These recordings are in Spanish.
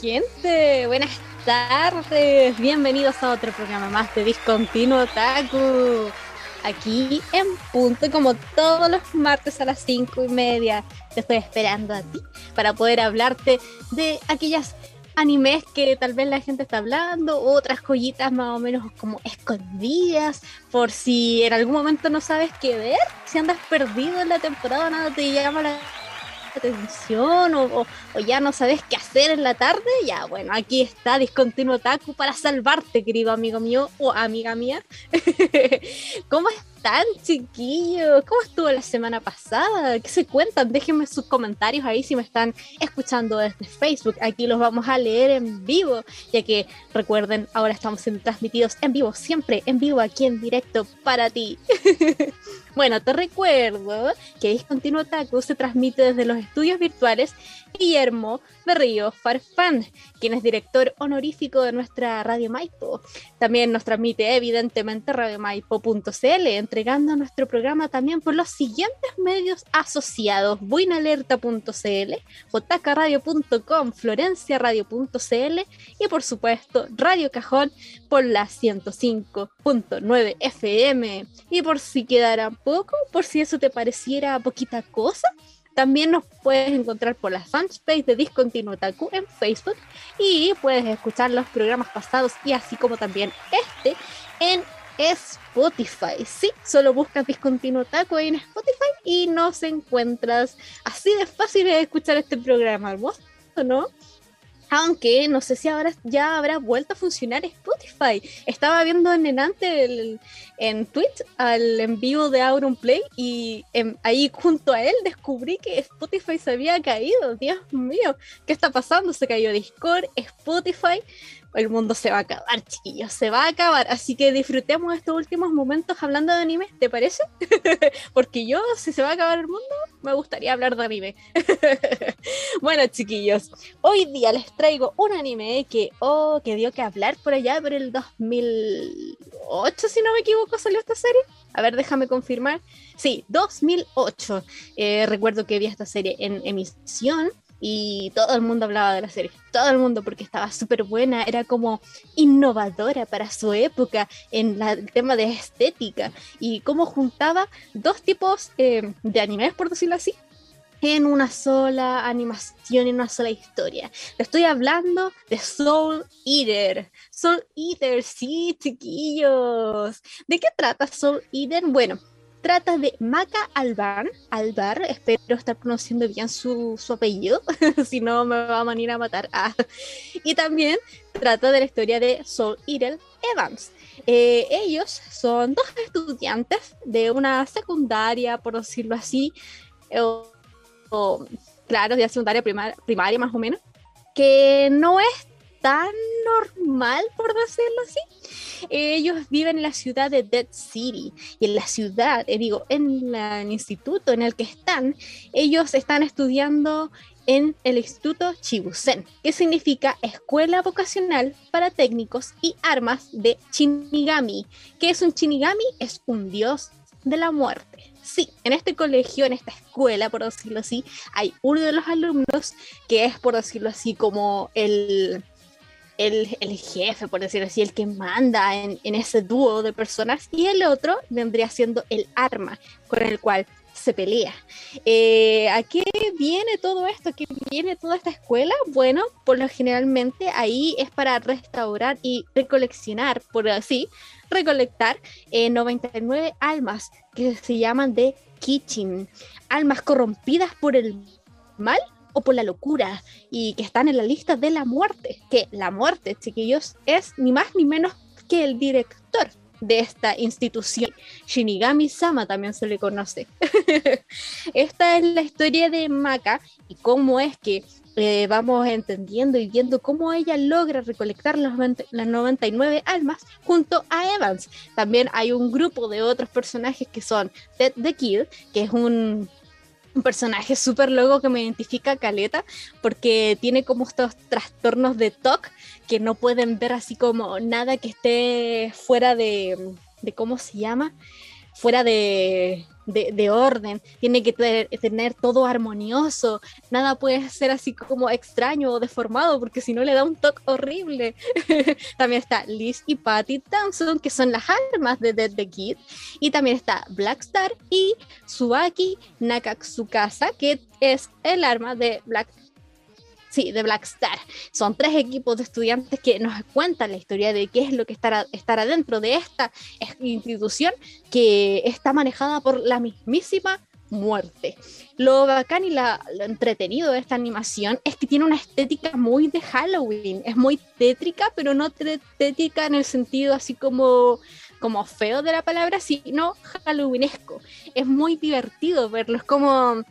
Gente, buenas tardes, bienvenidos a otro programa más de Discontinuo Otaku. Aquí en punto, como todos los martes a las cinco y media, te estoy esperando a ti para poder hablarte de aquellas animes que tal vez la gente está hablando, otras joyitas más o menos como escondidas, por si en algún momento no sabes qué ver, si andas perdido en la temporada, nada te llama la atención o, ya no sabes qué hacer en la tarde, ya bueno, aquí está Discontinuo Taku para salvarte, querido amigo mío o amiga mía. ¿Cómo están, chiquillos? ¿Cómo estuvo la semana pasada? ¿Qué se cuentan? Déjenme sus comentarios ahí si me están escuchando desde Facebook. Aquí los vamos a leer en vivo, ya que recuerden, ahora estamos siendo transmitidos en vivo, siempre en vivo, aquí en directo para ti. Bueno, te recuerdo que Discontinuo Taku se transmite desde los estudios virtuales Guillermo Berrío Farfán, quien es director honorífico de nuestra Radio Maipo. También nos transmite evidentemente radiomaipo.cl, entregando nuestro programa también por los siguientes medios asociados: buinalerta.cl, jkradio.com, florenciaradio.cl y por supuesto Radio Cajón por la 105.9 FM. Y por si quedara poco, por si eso te pareciera poquita cosa, también nos puedes encontrar por la fanpage de Discontinuo Taku en Facebook y puedes escuchar los programas pasados y así como también este en Spotify. Sí, solo buscas Discontinuo Taku en Spotify y nos encuentras. Así de fácil escuchar este programa, hermoso, ¿no? Aunque no sé si ahora ya habrá vuelto a funcionar Spotify. Estaba viendo en Nenante en Twitch al en vivo de Auron Play y ahí junto a él descubrí que Spotify se había caído. Dios mío, ¿qué está pasando? Se cayó Discord, Spotify el mundo se va a acabar, chiquillos, se va a acabar. Así que disfrutemos estos últimos momentos hablando de anime, ¿te parece? Porque yo, si se va a acabar el mundo, me gustaría hablar de anime. bueno, chiquillos, hoy día les traigo un anime que, oh, que dio que hablar por allá por el 2008, si no me equivoco, salió esta serie. A ver, déjame confirmar. Sí, 2008. Eh, recuerdo que vi esta serie en emisión y todo el mundo hablaba de la serie, todo el mundo porque estaba súper buena, era como innovadora para su época en el tema de estética y cómo juntaba dos tipos eh, de animes, por decirlo así, en una sola animación, en una sola historia. Le estoy hablando de Soul Eater. Soul Eater, sí, chiquillos. ¿De qué trata Soul Eater? Bueno, trata de Maca Albar, Albar, espero estar conociendo bien su, apellido, si no me va a venir a matar. Ah. Y también trata de la historia de Soul Eater Evans. Eh, ellos son dos estudiantes de una secundaria, por decirlo así, o, claro, de secundaria primaria más o menos, que no es tan normal, por decirlo así. Ellos viven en la ciudad de Dead City y en la ciudad, eh, digo, en el instituto en el que están, ellos están estudiando en el Instituto Chibusen, que significa Escuela Vocacional para Técnicos y Armas de Shinigami. ¿Qué es un Shinigami? Es un dios de la muerte. Sí, en este colegio, en esta escuela, por decirlo así, hay uno de los alumnos que es, por decirlo así, como el, el, jefe, por decirlo así, el que manda en, ese dúo de personas, y el otro vendría siendo el arma con el cual se pelea. Eh, ¿A qué viene todo esto? ¿A qué viene toda esta escuela? Bueno, por lo generalmente ahí es para restaurar y recoleccionar, por así, recolectar 99 eh, almas que se llaman de Kitchen, almas corrompidas por el mal o por la locura y que están en la lista de la muerte, que la muerte, chiquillos, es ni más ni menos que el director de esta institución. Shinigami Sama también se le conoce. esta es la historia de Maka y cómo es que eh, vamos entendiendo y viendo cómo ella logra recolectar las 99 almas junto a Evans. También hay un grupo de otros personajes que son Ted the Kid, que es un un personaje súper loco que me identifica a Caleta porque tiene como estos trastornos de TOC que no pueden ver así como nada que esté fuera de, de ¿cómo se llama? Fuera de, de, orden, tiene que tener todo armonioso, nada puede ser así como extraño o deformado, porque si no le da un toque horrible. también está Liz y Patty Thompson, que son las armas de Dead the Kid, y también está Blackstar y Subaki Nakatsukasa, que es el arma de Black Sí, de Black Star. Son tres equipos de estudiantes que nos cuentan la historia de qué es lo que estará, estará dentro de esta institución que está manejada por la mismísima muerte. Lo bacán y lo entretenido de esta animación es que tiene una estética muy de Halloween. Es muy tétrica, pero no tétrica en el sentido así como, como feo de la palabra, sino halloweenesco. Es muy divertido verlo. Es como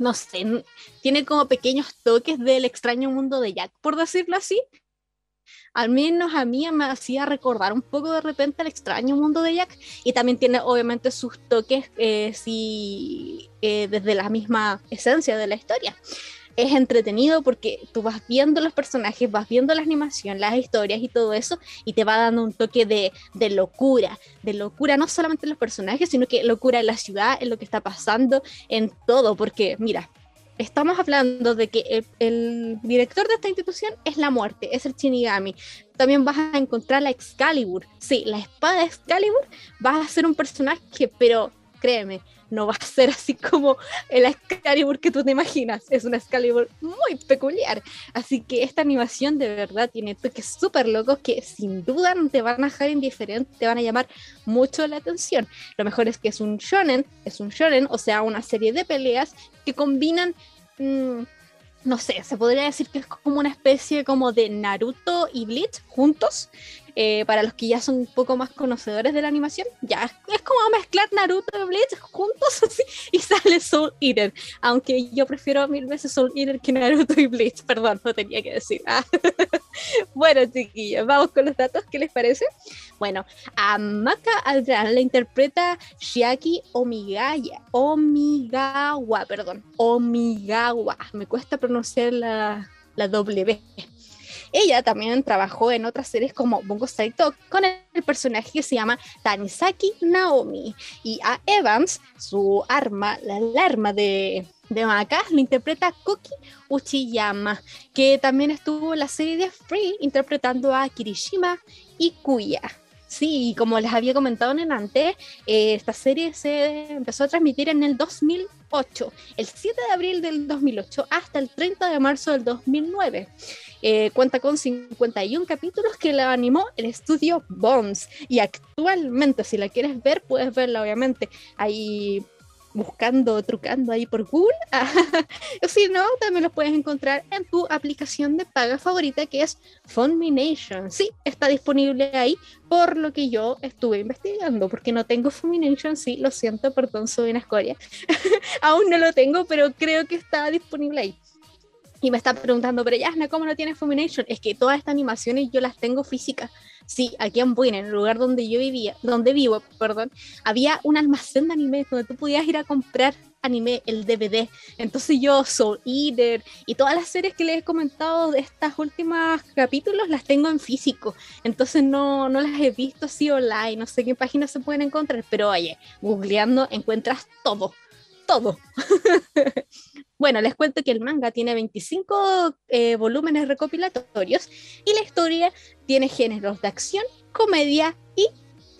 no sé, tiene como pequeños toques del extraño mundo de Jack, por decirlo así. Al menos a mí me hacía recordar un poco de repente el extraño mundo de Jack y también tiene obviamente sus toques eh, sí, eh, desde la misma esencia de la historia es entretenido porque tú vas viendo los personajes, vas viendo la animación, las historias y todo eso, y te va dando un toque de, de locura, de locura no solamente en los personajes, sino que locura en la ciudad, en lo que está pasando, en todo, porque mira, estamos hablando de que el, director de esta institución es la muerte, es el Shinigami. También vas a encontrar la Excalibur. Sí, la espada Excalibur va a ser un personaje, pero créeme, no va a ser así como el Excalibur que tú te imaginas. Es una Excalibur muy peculiar. Así que esta animación de verdad tiene toques súper locos que sin duda no te van a dejar indiferente, te van a llamar mucho la atención. Lo mejor es que es un shonen, es un shonen, o sea, una serie de peleas que combinan... Mm, no sé, se podría decir que es como una especie como de Naruto y Bleach juntos, eh, para los que ya son un poco más conocedores de la animación, ya es como mezclar Naruto y Bleach juntos así, y sale Soul Eater. Aunque yo prefiero mil veces Soul Eater que Naruto y Bleach, perdón, no tenía que decir. Ah. bueno, chiquillos, vamos con los datos, ¿qué les parece? Bueno, a Maka Aldran la interpreta Shiaki Omigaya, Omigawa, perdón, Omigawa. Me cuesta pronunciar la, la W. Ella también trabajó en otras series como Bungo Stray con el personaje que se llama Tanisaki Naomi. Y a Evans, su arma, la arma de, de Maka, lo interpreta Koki Uchiyama, que también estuvo en la serie de Free interpretando a Kirishima y Kuya. Sí, como les había comentado en antes, eh, esta serie se empezó a transmitir en el 2008, el 7 de abril del 2008 hasta el 30 de marzo del 2009. Eh, cuenta con 51 capítulos que la animó el estudio Bones y actualmente si la quieres ver puedes verla obviamente ahí buscando, trucando ahí por Google. si no, también los puedes encontrar en tu aplicación de paga favorita que es Funmination. Sí, está disponible ahí por lo que yo estuve investigando, porque no tengo Funmination, sí, lo siento, perdón, soy una escoria. Aún no lo tengo, pero creo que está disponible ahí. Y me está preguntando, pero Yasna, ¿cómo no tienes Fumination? Es que todas estas animaciones yo las tengo físicas. Sí, aquí en Buin, en el lugar donde yo vivía, donde vivo, perdón, había un almacén de anime donde tú podías ir a comprar anime, el DVD. Entonces yo, Soul Eater y todas las series que les he comentado de estas últimas capítulos las tengo en físico. Entonces no, no las he visto así online, no sé qué páginas se pueden encontrar, pero oye, googleando encuentras todo, todo. Bueno, les cuento que el manga tiene 25 eh, volúmenes recopilatorios y la historia tiene géneros de acción, comedia y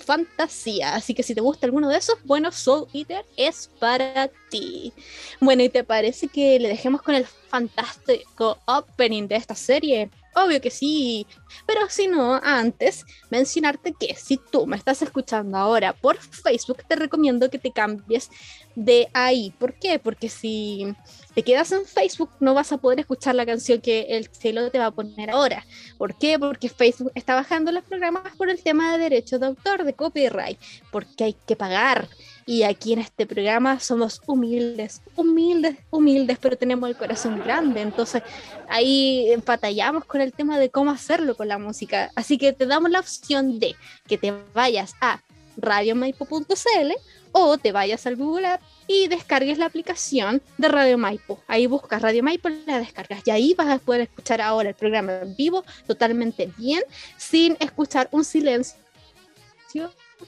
fantasía. Así que si te gusta alguno de esos, bueno, Soul Eater es para ti. Bueno, ¿y te parece que le dejemos con el fantástico opening de esta serie? Obvio que sí, pero si no, antes mencionarte que si tú me estás escuchando ahora por Facebook, te recomiendo que te cambies de ahí. ¿Por qué? Porque si te quedas en Facebook no vas a poder escuchar la canción que el cielo te va a poner ahora. ¿Por qué? Porque Facebook está bajando los programas por el tema de derechos de autor, de copyright, porque hay que pagar. Y aquí en este programa somos humildes, humildes, humildes, pero tenemos el corazón grande. Entonces ahí batallamos con el tema de cómo hacerlo con la música. Así que te damos la opción de que te vayas a radiomaipo.cl o te vayas al Google App y descargues la aplicación de Radio Maipo. Ahí buscas Radio Maipo, la descargas y ahí vas a poder escuchar ahora el programa en vivo totalmente bien, sin escuchar un silencio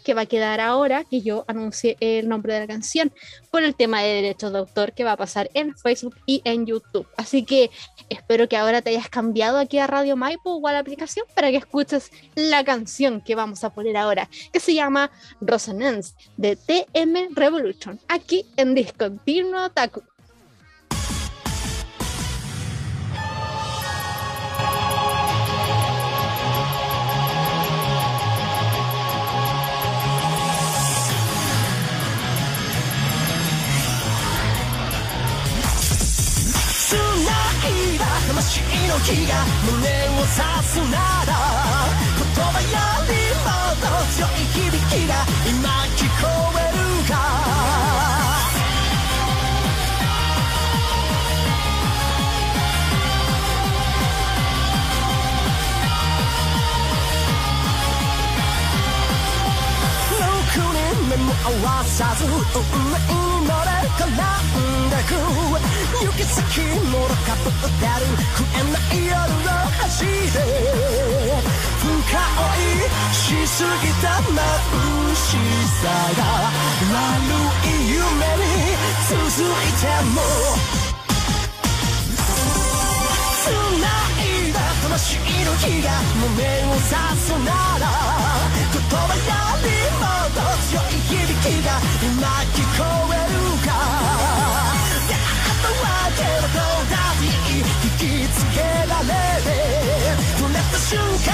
que va a quedar ahora que yo anuncie el nombre de la canción por el tema de derechos de autor que va a pasar en Facebook y en YouTube. Así que espero que ahora te hayas cambiado aquí a Radio Maipo o a la aplicación para que escuches la canción que vamos a poner ahora, que se llama Resonance de TM Revolution, aquí en Discontinuo Taku. の火が胸を刺すなら言葉よりもっと強い響きが今聞こえるか。目も合わさずしすぎた眩しさが悪い夢に続いても繋いだ魂の火が胸を刺すなら言葉よりもっと強い響きが今聞こえるか出会ったわけはどうだって引きつけられて触れた瞬間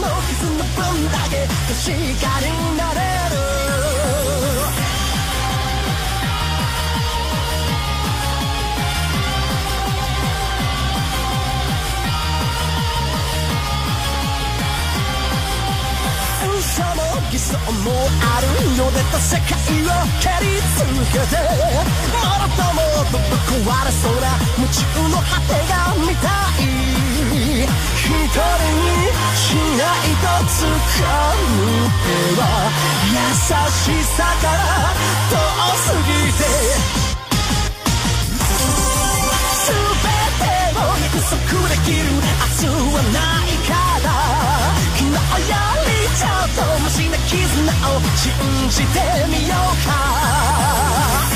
の傷の分だけ確かになれる。もあるのでた世界を蹴り続けて。もろともとぶ壊れそうな夢中の果てが見たい。一人にしないと掴む手は優しさから遠すぎて。全てを約束できる明日はないから。昨日よちょっとマシな絆を信じてみようか。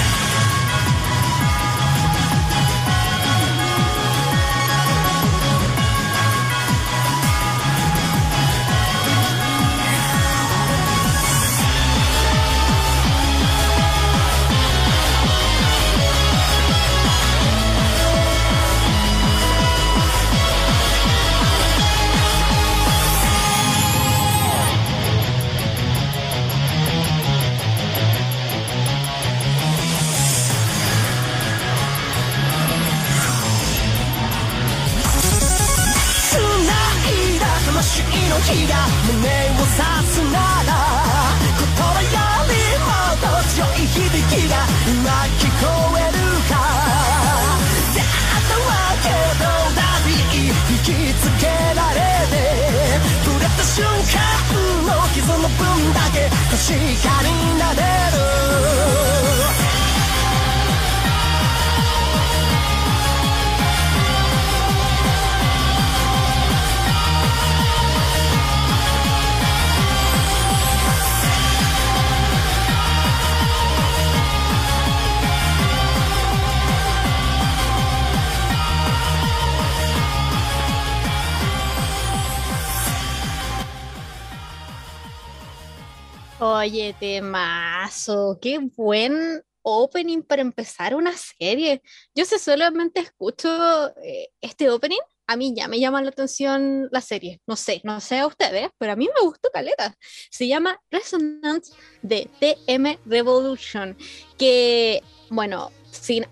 の火が胸を刺すなら言葉よりもっと強い響きが今聞こえるか。出会ったわけどだって引きつけられて触れた瞬間の傷の分だけ確か。になれる Oye, temazo, qué buen opening para empezar una serie. Yo sé, solamente escucho eh, este opening, a mí ya me llama la atención la serie. No sé, no sé a ustedes, pero a mí me gustó Caleta. Se llama Resonance de TM Revolution, que, bueno, sin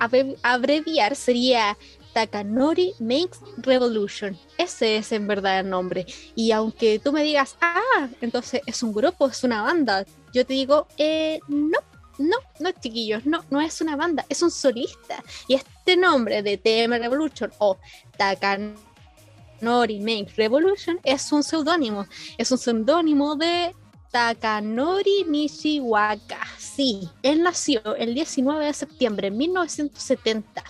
abreviar, sería Takanori Makes Revolution. Ese es en verdad el nombre. Y aunque tú me digas, ah, entonces es un grupo, es una banda, yo te digo, eh, no, no, no, chiquillos, no, no es una banda, es un solista. Y este nombre de TM Revolution o Takanori Makes Revolution es un seudónimo. Es un seudónimo de Takanori Nishiwaka. Sí, él nació el 19 de septiembre de 1970.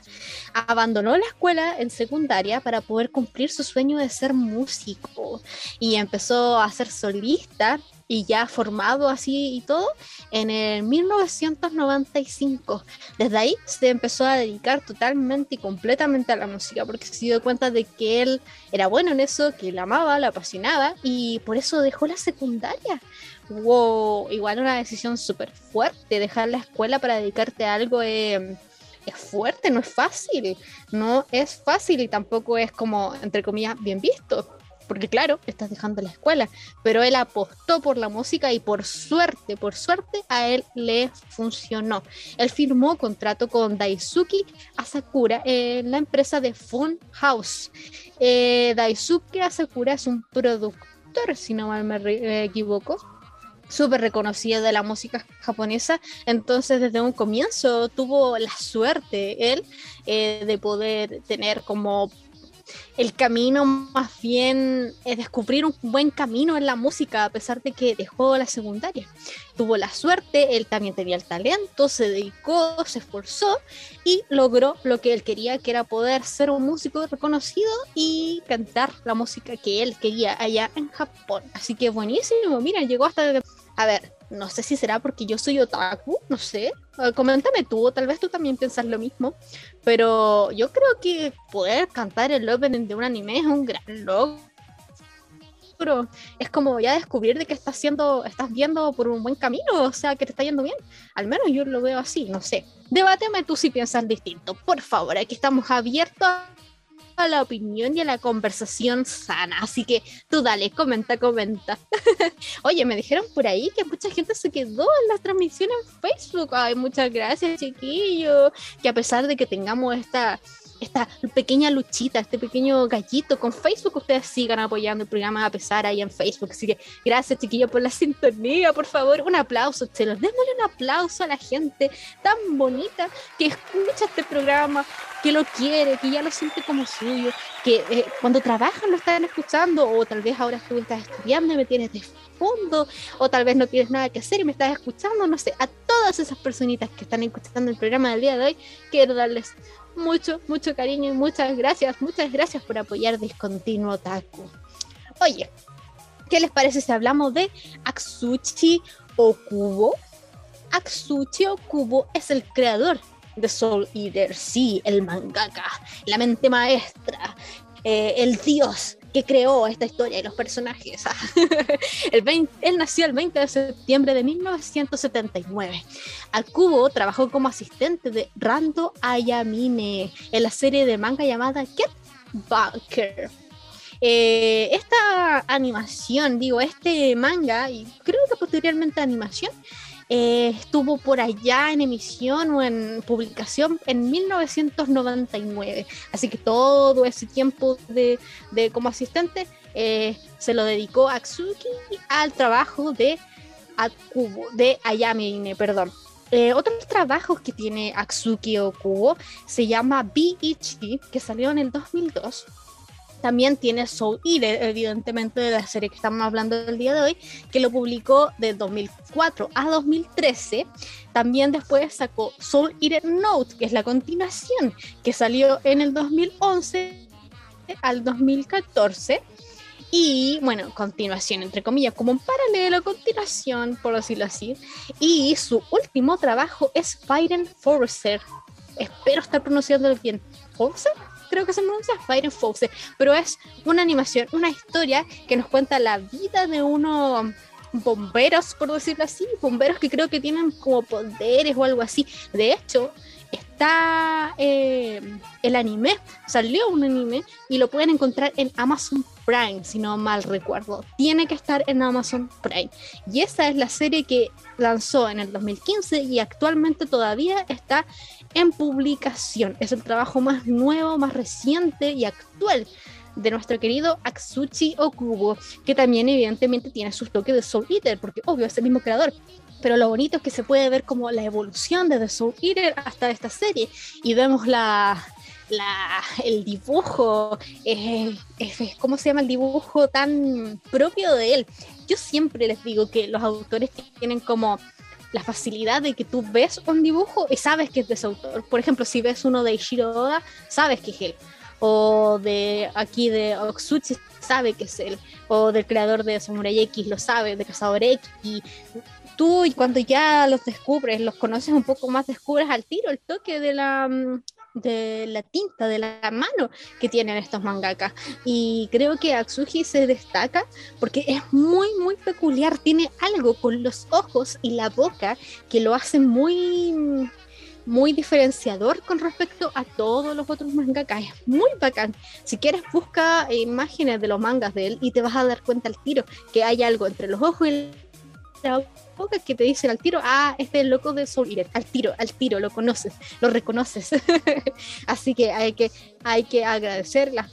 Abandonó la escuela en secundaria para poder cumplir su sueño de ser músico y empezó a ser solista y ya formado así y todo en el 1995. Desde ahí se empezó a dedicar totalmente y completamente a la música porque se dio cuenta de que él era bueno en eso, que la amaba, la apasionaba y por eso dejó la secundaria. Wow, igual una decisión súper fuerte, dejar la escuela para dedicarte a algo eh, es fuerte, no es fácil, no es fácil y tampoco es como, entre comillas, bien visto porque claro, estás dejando la escuela, pero él apostó por la música y por suerte, por suerte a él le funcionó. Él firmó contrato con Daisuke Asakura en la empresa de Fun House. Eh, Daisuke Asakura es un productor, si no mal me equivoco súper reconocido de la música japonesa, entonces desde un comienzo tuvo la suerte él eh, de poder tener como el camino más bien es descubrir un buen camino en la música a pesar de que dejó la secundaria. Tuvo la suerte, él también tenía el talento, se dedicó, se esforzó y logró lo que él quería, que era poder ser un músico reconocido y cantar la música que él quería allá en Japón. Así que buenísimo, mira, llegó hasta... A ver, no sé si será porque yo soy otaku, no sé. Ah, coméntame tú, tal vez tú también piensas lo mismo. Pero yo creo que poder cantar el opening de un anime es un gran logro. Es como ya descubrir de que estás haciendo, estás viendo por un buen camino, o sea, que te está yendo bien. Al menos yo lo veo así, no sé. Debáteme tú si piensas distinto. Por favor, aquí estamos abiertos a a la opinión y a la conversación sana. Así que tú dale, comenta, comenta. Oye, me dijeron por ahí que mucha gente se quedó en la transmisión en Facebook. Ay, muchas gracias, chiquillo. Que a pesar de que tengamos esta esta pequeña luchita, este pequeño gallito con Facebook, ustedes sigan apoyando el programa a pesar ahí en Facebook. Así que gracias, chiquillos, por la sintonía. Por favor, un aplauso, chelos. Démosle un aplauso a la gente tan bonita que escucha este programa, que lo quiere, que ya lo siente como suyo, que eh, cuando trabajan lo están escuchando, o tal vez ahora tú estás estudiando y me tienes de fondo, o tal vez no tienes nada que hacer y me estás escuchando, no sé, a todas esas personitas que están escuchando el programa del día de hoy, quiero darles mucho, mucho cariño y muchas gracias, muchas gracias por apoyar Discontinuo Taku. Oye, ¿qué les parece si hablamos de Aksuchi Okubo? Aksuchi Okubo es el creador de Soul Eater, sí, el mangaka, la mente maestra, eh, el dios que creó esta historia y los personajes. el él nació el 20 de septiembre de 1979. Akubo trabajó como asistente de Rando Ayamine en la serie de manga llamada Get Bunker. Eh, esta animación, digo, este manga, y creo que posteriormente animación, eh, estuvo por allá en emisión o en publicación en 1999. Así que todo ese tiempo de, como asistente eh, se lo dedicó a Atsuki al trabajo de Akubo, de Ayame, perdón. Eh, otros trabajos que tiene Atsuki Okubo se llama B.I.G. que salió en el 2002 también tiene Soul Eater, evidentemente de la serie que estamos hablando el día de hoy, que lo publicó de 2004 a 2013. También después sacó Soul Eater Note, que es la continuación, que salió en el 2011 al 2014. Y bueno, continuación, entre comillas, como un paralelo, continuación, por decirlo así. Y su último trabajo es Fire Forcer. Espero estar pronunciando bien. ¿Forcer? Creo que se pronuncia Fire Fox, pero es una animación, una historia que nos cuenta la vida de uno bomberos, por decirlo así, bomberos que creo que tienen como poderes o algo así. De hecho, está eh, el anime, salió un anime y lo pueden encontrar en Amazon Prime, si no mal recuerdo. Tiene que estar en Amazon Prime. Y esa es la serie que lanzó en el 2015 y actualmente todavía está en publicación. Es el trabajo más nuevo, más reciente y actual de nuestro querido Atsushi Okubo, que también evidentemente tiene sus toques de Soul Eater, porque obvio es el mismo creador. Pero lo bonito es que se puede ver como la evolución desde Soul Eater hasta esta serie y vemos el dibujo, ¿cómo se llama el dibujo tan propio de él? Yo siempre les digo que los autores tienen como la facilidad de que tú ves un dibujo y sabes que es de ese autor. Por ejemplo, si ves uno de Ishiro Oda, sabes que es él o de aquí de Oxuchi sabe que es él, o del creador de Samurai X lo sabe, de Cazador X, tú y cuando ya los descubres, los conoces un poco más, descubres al tiro el toque de la mm, de la tinta, de la mano que tienen estos mangakas. Y creo que Atsushi se destaca porque es muy, muy peculiar. Tiene algo con los ojos y la boca que lo hace muy muy diferenciador con respecto a todos los otros mangakas. Es muy bacán. Si quieres, busca imágenes de los mangas de él y te vas a dar cuenta al tiro que hay algo entre los ojos y la que te dicen al tiro, ah, este loco de Soul Eater. Al tiro, al tiro, lo conoces, lo reconoces. Así que hay que, hay que agradecer las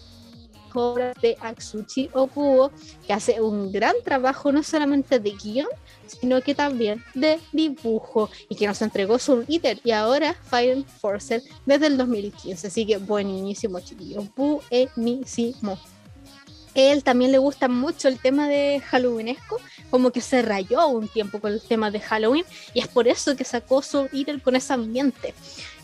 obras de Atsushi Okubo, que hace un gran trabajo no solamente de guion, sino que también de dibujo y que nos entregó Soul Eater y ahora Fire Forcer desde el 2015. Así que buenísimo, chiquillos, buenísimo. Él también le gusta mucho el tema de Halloweenesco, como que se rayó un tiempo con el tema de Halloween y es por eso que sacó Soul Eater con ese ambiente.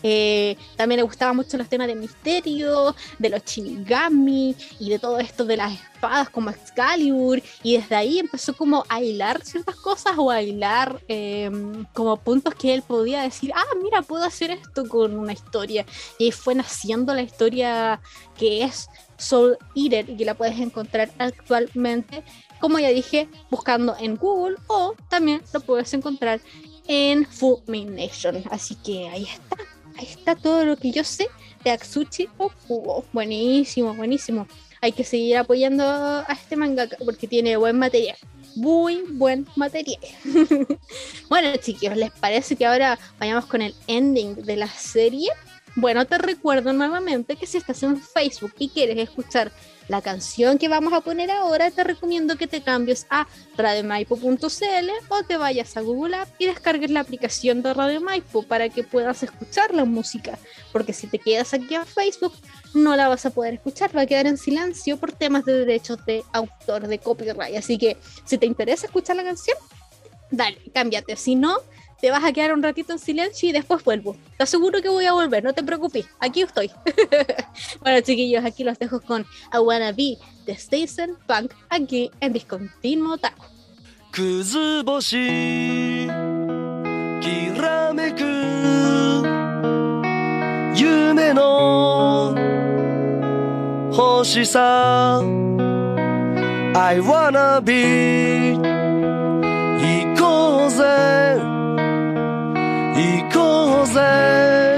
Eh, también le gustaban mucho los temas de misterio, de los shinigami y de todo esto de las espadas como Excalibur. Y desde ahí empezó como a hilar ciertas cosas o a hilar em, como puntos que él podía decir, ah, mira, puedo hacer esto con una historia. Y ahí fue naciendo la historia que es Soul Eater y que la puedes encontrar actualmente, como ya dije, buscando en Google o también lo puedes encontrar en Nation Así que ahí está ahí está todo lo que yo sé de Atsushi Okubo. Buenísimo, buenísimo. Hay que seguir apoyando a este mangaka porque tiene buen material. Muy buen material. bueno, chicos, ¿les parece que ahora vayamos con el ending de la serie? Bueno, te recuerdo nuevamente que si estás en Facebook y quieres escuchar la canción que vamos a poner ahora, te recomiendo que te cambies a radiomaipo.cl o te vayas a Google App y descargues la aplicación de Radio Maipo para que puedas escuchar la música. Porque si te quedas aquí a Facebook, no la vas a poder escuchar, va a quedar en silencio por temas de derechos de autor, de copyright. Así que si te interesa escuchar la canción, dale, cámbiate. Si no, te vas a quedar un ratito en silencio y después vuelvo. Te aseguro que voy a volver, no te preocupes, aquí estoy. bueno, chiquillos, aquí los dejo con I Wanna Be de Station Punk aquí en Discontinuo Taco. くず星きらめく夢の星さ I wanna be 行こうぜ 行こうぜ。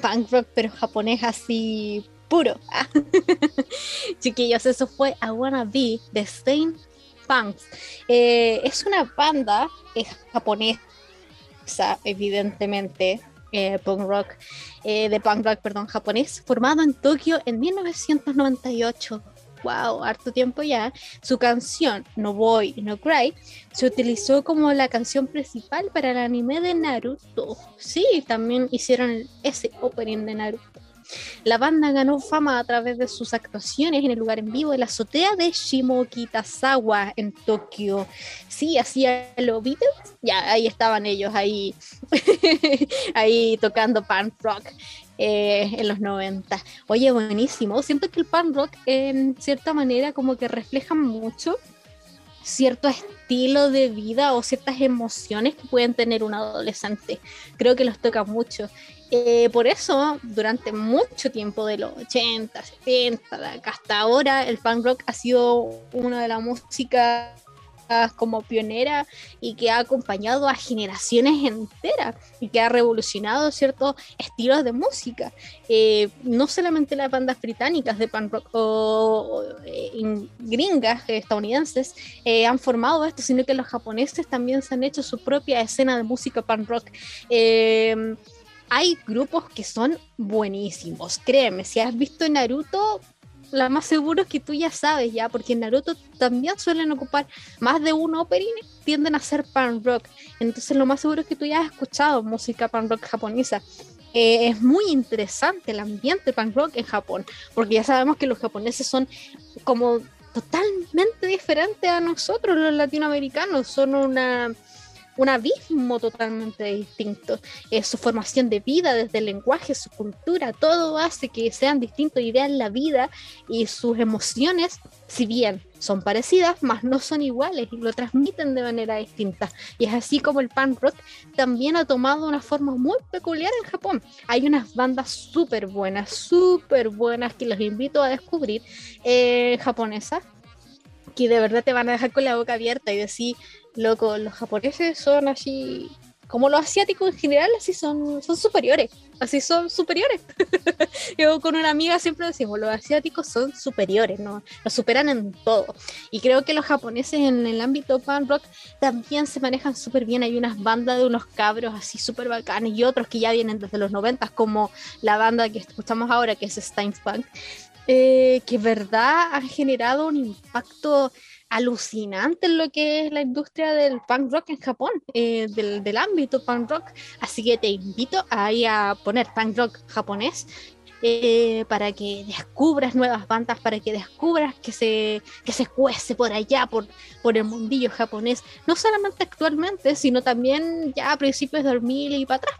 Punk rock, pero japonés así puro. Chiquillos, eso fue I Wanna Be de Stain Punks. Eh, es una banda es japonesa, evidentemente, eh, punk rock, eh, de punk rock, perdón, japonés, formado en Tokio en 1998 wow, harto tiempo ya, su canción No Boy, No Cry se utilizó como la canción principal para el anime de Naruto. Sí, también hicieron ese opening de Naruto. La banda ganó fama a través de sus actuaciones en el lugar en vivo de la azotea de Shimokitazawa en Tokio. Sí, hacía los Beatles, ya ahí estaban ellos, ahí, ahí tocando punk rock. Eh, en los 90. Oye, buenísimo. Siento que el punk rock, en cierta manera, como que refleja mucho cierto estilo de vida o ciertas emociones que pueden tener un adolescente. Creo que los toca mucho. Eh, por eso, durante mucho tiempo de los 80, 70, hasta ahora, el punk rock ha sido una de las músicas como pionera y que ha acompañado a generaciones enteras y que ha revolucionado ciertos estilos de música. Eh, no solamente las bandas británicas de punk rock o, eh, gringas estadounidenses eh, han formado esto, sino que los japoneses también se han hecho su propia escena de música punk rock hay grupos que son buenísimos. Créeme, si has visto Naruto, la más seguro es que tú ya sabes ya, porque en Naruto también suelen ocupar más de un opening, tienden a ser punk rock. Entonces lo más seguro es que tú ya has escuchado música punk rock japonesa. Eh, es muy interesante el ambiente punk rock en Japón, porque ya sabemos que los japoneses son como totalmente diferentes a nosotros los latinoamericanos, son una un abismo totalmente distinto. Eh, su formación de vida, desde el lenguaje, su cultura, todo hace que sean distintos y vean la vida y sus emociones, si bien son parecidas, más no son iguales y lo transmiten de manera distinta. Y es así como el punk rock también ha tomado una forma muy peculiar en Japón. Hay unas bandas súper buenas, súper buenas que los invito a descubrir, eh, japonesas, que de verdad te van a dejar con la boca abierta y decir, loco, los japoneses son así, como los asiáticos en general, así son, son superiores así son superiores. Yo con una amiga siempre decimos, los asiáticos son superiores, ¿no? Los superan en todo. Y creo que los japoneses en el ámbito punk rock también se manejan súper bien. Hay unas bandas de unos cabros así súper bacanes y otros que ya vienen desde los 90, como la banda que escuchamos ahora, que es Steinpunk, eh, que verdad han generado un impacto alucinante lo que es la industria del punk rock en Japón, eh, del, del, ámbito punk rock. Así que te invito a a poner punk rock japonés eh, para que descubras nuevas bandas, para que descubras que se, que se cuece por allá, por, por el mundillo japonés, no solamente actualmente, sino también ya a principios de 2000 y para atrás.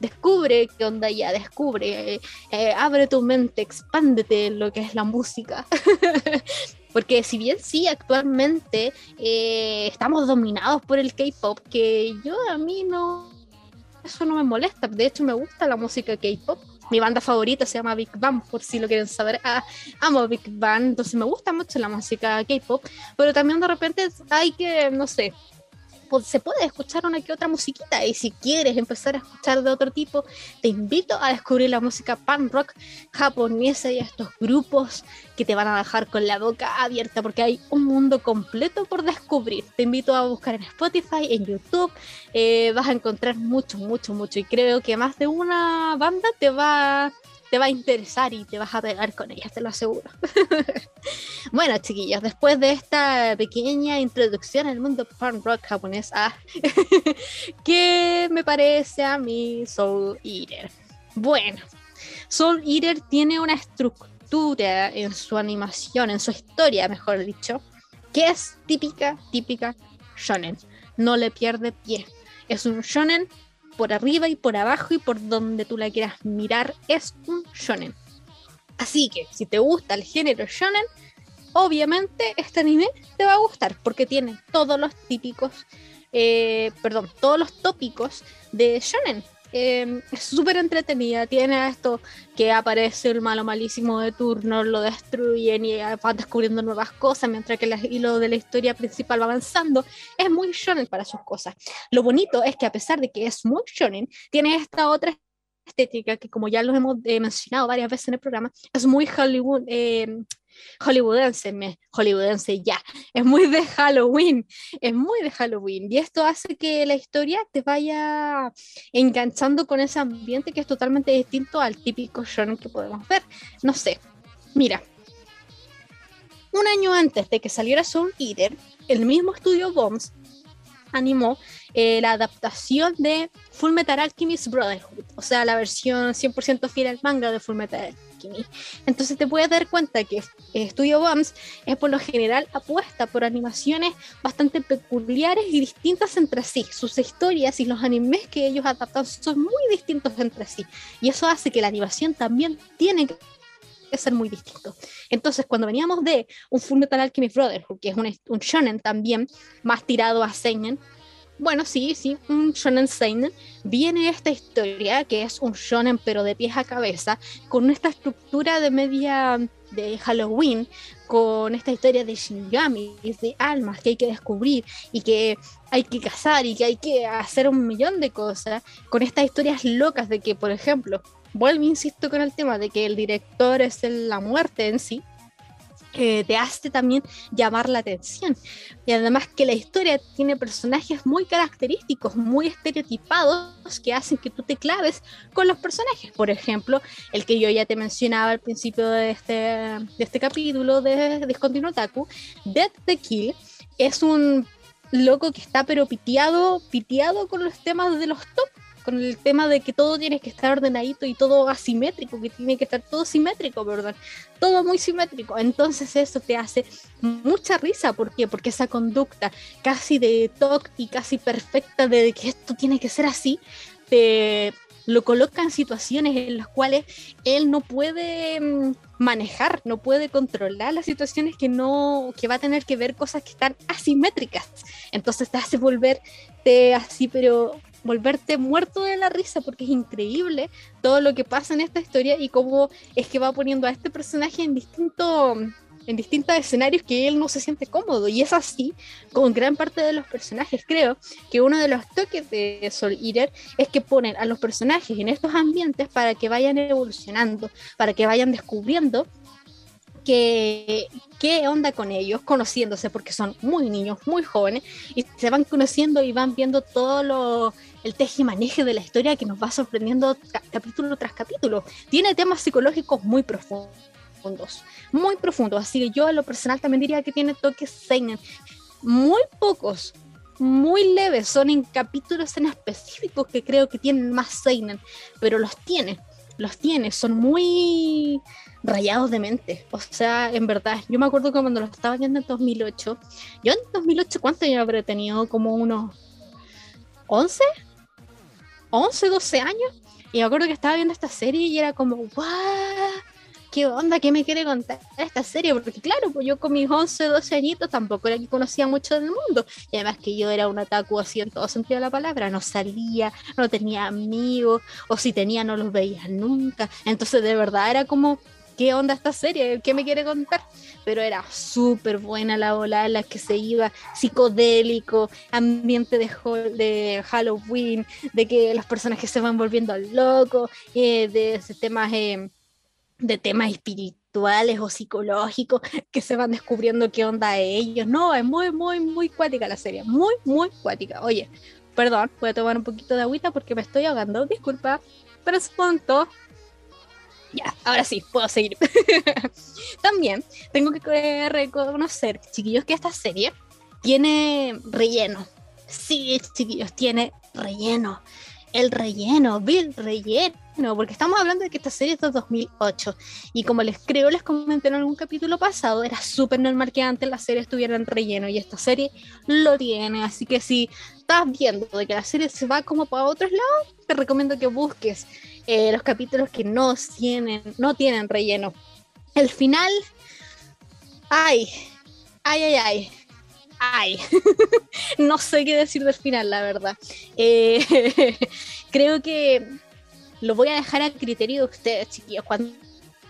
Descubre qué onda ya, descubre, eh, eh, abre tu mente, expándete en lo que es la música. Porque si bien sí, actualmente estamos dominados por el K-Pop, que yo a mí no, eso no me molesta, de hecho me gusta la música K-Pop, mi banda favorita se llama Big Bang, por si lo quieren saber. Ah, amo Big Bang, entonces me gusta mucho la música K-pop, pero también de repente hay que, no sé, se puede escuchar una que otra musiquita y si quieres empezar a escuchar de otro tipo, te invito a descubrir la música punk rock japonesa y a estos grupos que te van a dejar con la boca abierta porque hay un mundo completo por descubrir. Te invito a buscar en Spotify, en YouTube, eh, vas a encontrar mucho, mucho, mucho y creo que más de una banda te va te va a interesar y te vas a pegar con ellas, te lo aseguro. bueno, chiquillos, después de esta pequeña introducción al mundo punk rock japonés, ah, ¿qué me parece a mí Soul Eater? Bueno, Soul Eater tiene una estructura en su animación, en su historia, mejor dicho, que es típica, típica shonen. No le pierde pie. Es un shonen por arriba y por abajo y por donde tú la quieras mirar, es un shonen. Así que si te gusta el género shonen, obviamente este anime te va a gustar porque tiene todos los típicos, eh, perdón, todos los tópicos de shonen. Em, es súper entretenida, tiene esto que aparece el malo malísimo de turno, lo destruyen y van descubriendo nuevas cosas mientras que el hilo de la historia principal va avanzando. Es muy shonen para sus cosas. Lo bonito es que a pesar de que es muy shonen, tiene esta otra estética que como ya lo hemos eh, mencionado varias veces en el programa, es muy Hollywood, em, hollywoodense, me, hollywoodense ya, es muy de Halloween, es muy de Halloween. Y esto hace que la historia te vaya enganchando con ese ambiente que es totalmente distinto al típico shonen que podemos ver. No sé, mira, un año antes de que saliera Soul Eater, el mismo estudio Bombs animó eh, la adaptación de Full Metal Alchemist Brotherhood, o sea, la versión 100% fiel al manga de Full Metal entonces te puedes dar cuenta que eh, Studio Bombs es por lo general apuesta por animaciones bastante peculiares y distintas entre sí. Sus historias y los animes que ellos adaptan son muy distintos entre sí. Y eso hace que la animación también tiene que ser muy distinto. Entonces, cuando veníamos de un Full Metal Alchemist Brotherhood, que es un, un shonen también más tirado a seinen, bueno, sí, sí, un shonen seinen, viene esta historia que es un shonen pero de pies a cabeza, con esta estructura de media de Halloween, con esta historia de Shingami, de almas que hay que descubrir y que hay que cazar y que hay que hacer un millón de cosas, con estas historias locas de que, por ejemplo, vuelvo, insisto con el tema de que el director es la muerte en sí, te hace también llamar la atención. Y además que la historia tiene personajes muy característicos, muy estereotipados, que hacen que tú te claves con los personajes. Por ejemplo, el que yo ya te mencionaba al principio de este, de este capítulo de Discontinuo Taku, Death the Kill, es un loco que está pero piteado, piteado con los temas de los top con el tema de que todo tiene que estar ordenadito y todo asimétrico, que tiene que estar todo simétrico, perdón, todo muy simétrico. Entonces eso te hace mucha risa, ¿por qué? Porque esa conducta casi de toque y casi perfecta de que esto tiene que ser así, te lo coloca en situaciones en las cuales él no puede mm, manejar, no puede controlar las situaciones que no, que va a tener que ver cosas que están asimétricas. Entonces te hace volverte así, pero volverte muerto de la risa porque es increíble todo lo que pasa en esta historia y cómo es que va poniendo a este personaje en distinto en distintos escenarios que él no se siente cómodo. Y es así con gran parte de los personajes. Creo que uno de los toques de Soul Eater es que ponen a los personajes en estos ambientes para que vayan evolucionando, para que vayan descubriendo qué, qué onda con ellos, conociéndose, porque son muy niños, muy jóvenes, y se van conociendo y van viendo todo lo, el tejimaneje de la historia que nos va sorprendiendo capítulo tras capítulo. Tiene temas psicológicos muy profundos muy profundos. Así que yo a lo personal también diría que tiene toques seinen. Muy pocos, muy leves, son en capítulos en específicos que creo que tienen más seinen, pero los tiene, los tiene, son muy rayados de mente. O sea, en verdad, yo me acuerdo que cuando lo estaba viendo en 2008, yo en 2008, ¿cuánto yo habré tenido? Como unos 11, 11, 12 años. Y me acuerdo que estaba viendo esta serie y era como, ¡guau! ¿qué onda? ¿Qué me quiere contar esta serie? Porque claro, pues yo con mis 11, 12 añitos tampoco era que conocía mucho del mundo. Y además que yo era un ataque así en todo sentido de la palabra. No salía, no tenía amigos, o si tenía no los veía nunca. Entonces de verdad era como, ¿qué onda esta serie? ¿Qué me quiere contar? Pero era súper buena la ola en la que se iba, psicodélico, ambiente de, de Halloween, de que los personajes se van volviendo locos, eh, de temas... Eh, de temas espirituales o psicológicos que se van descubriendo qué onda ellos. No, es muy, muy, muy cuática la serie. Muy, muy cuática. Oye, perdón, voy a tomar un poquito de agüita porque me estoy ahogando. Disculpa, pero es punto. Ya, ahora sí, puedo seguir. También tengo que reconocer, chiquillos, que esta serie tiene relleno. Sí, chiquillos, tiene relleno. El relleno, Bill relleno no, porque estamos hablando de que esta serie es de 2008 y como les creo, les comenté en algún capítulo pasado, era súper normal que antes la serie estuviera en relleno y esta serie lo tiene, así que si estás viendo de que la serie se va como para otros lados, te recomiendo que busques eh, los capítulos que no tienen, no tienen relleno. El final, ay, ay, ay, ay. Ay, no sé qué decir del final, la verdad. Eh, creo que lo voy a dejar a criterio de ustedes, chiquillos, cuando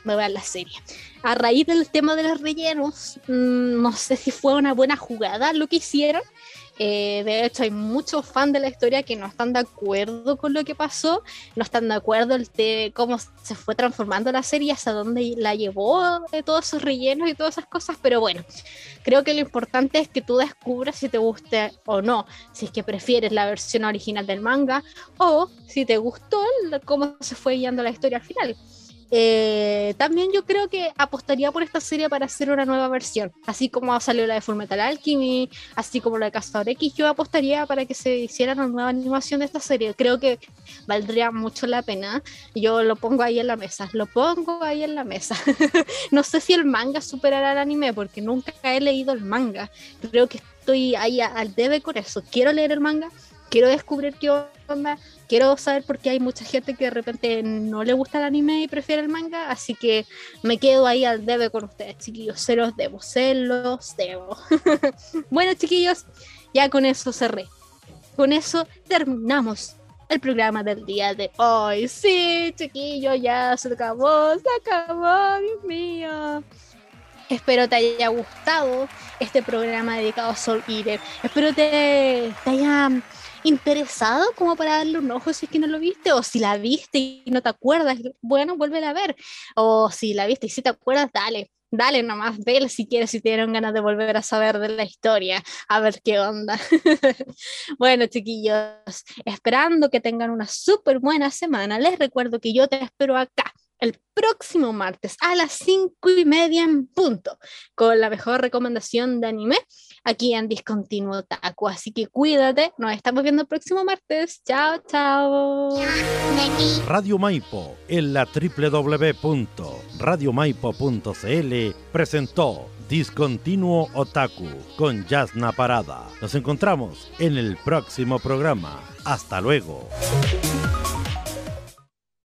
me vean la serie. A raíz del tema de los rellenos, mm, no sé si fue una buena jugada lo que hicieron, eh, de hecho, hay muchos fans de la historia que no están de acuerdo con lo que pasó, no están de acuerdo de cómo se fue transformando la serie, hasta dónde la llevó, de todos esos rellenos y todas esas cosas, pero bueno, creo que lo importante es que tú descubras si te gusta o no, si es que prefieres la versión original del manga o si te gustó cómo se fue guiando la historia al final. Eh, también yo creo que apostaría por esta serie para hacer una nueva versión, así como salió la de Fullmetal Alchemy, así como la de Castador X, yo apostaría para que se hiciera una nueva animación de esta serie. Creo que valdría mucho la pena. Yo lo pongo ahí en la mesa, lo pongo ahí en la mesa. no sé si el manga superará el anime porque nunca he leído el manga. Creo que estoy ahí al debe con eso. Quiero leer el manga, quiero descubrir qué onda, quiero saber por qué hay mucha gente que de repente no le gusta el anime y prefiere el manga, así que me quedo ahí al debe con ustedes, chiquillos, se los debo, se los debo. bueno, chiquillos, ya con eso cerré. Con eso terminamos el programa del día de hoy. Sí, chiquillos, ya se acabó, se acabó, Dios mío. Espero te haya gustado este programa dedicado a Soul Eater. Espero te, te haya interesado como para darle un ojo si es que no lo viste, o si la viste y no te acuerdas, bueno, vuelve a ver, o si la viste y si te acuerdas, dale, dale nomás, vele si quieres, si tienen ganas de volver a saber de la historia, a ver qué onda. bueno, chiquillos, esperando que tengan una súper buena semana, les recuerdo que yo te espero acá el próximo martes a las 5 y media en punto, con la mejor recomendación de anime aquí en Discontinuo Taco. Así que cuídate, nos estamos viendo el próximo martes. Chao, chao. Radio Maipo en la www.radiomaipo.cl presentó Discontinuo Otaku con Yasna Parada. Nos encontramos en el próximo programa. Hasta luego.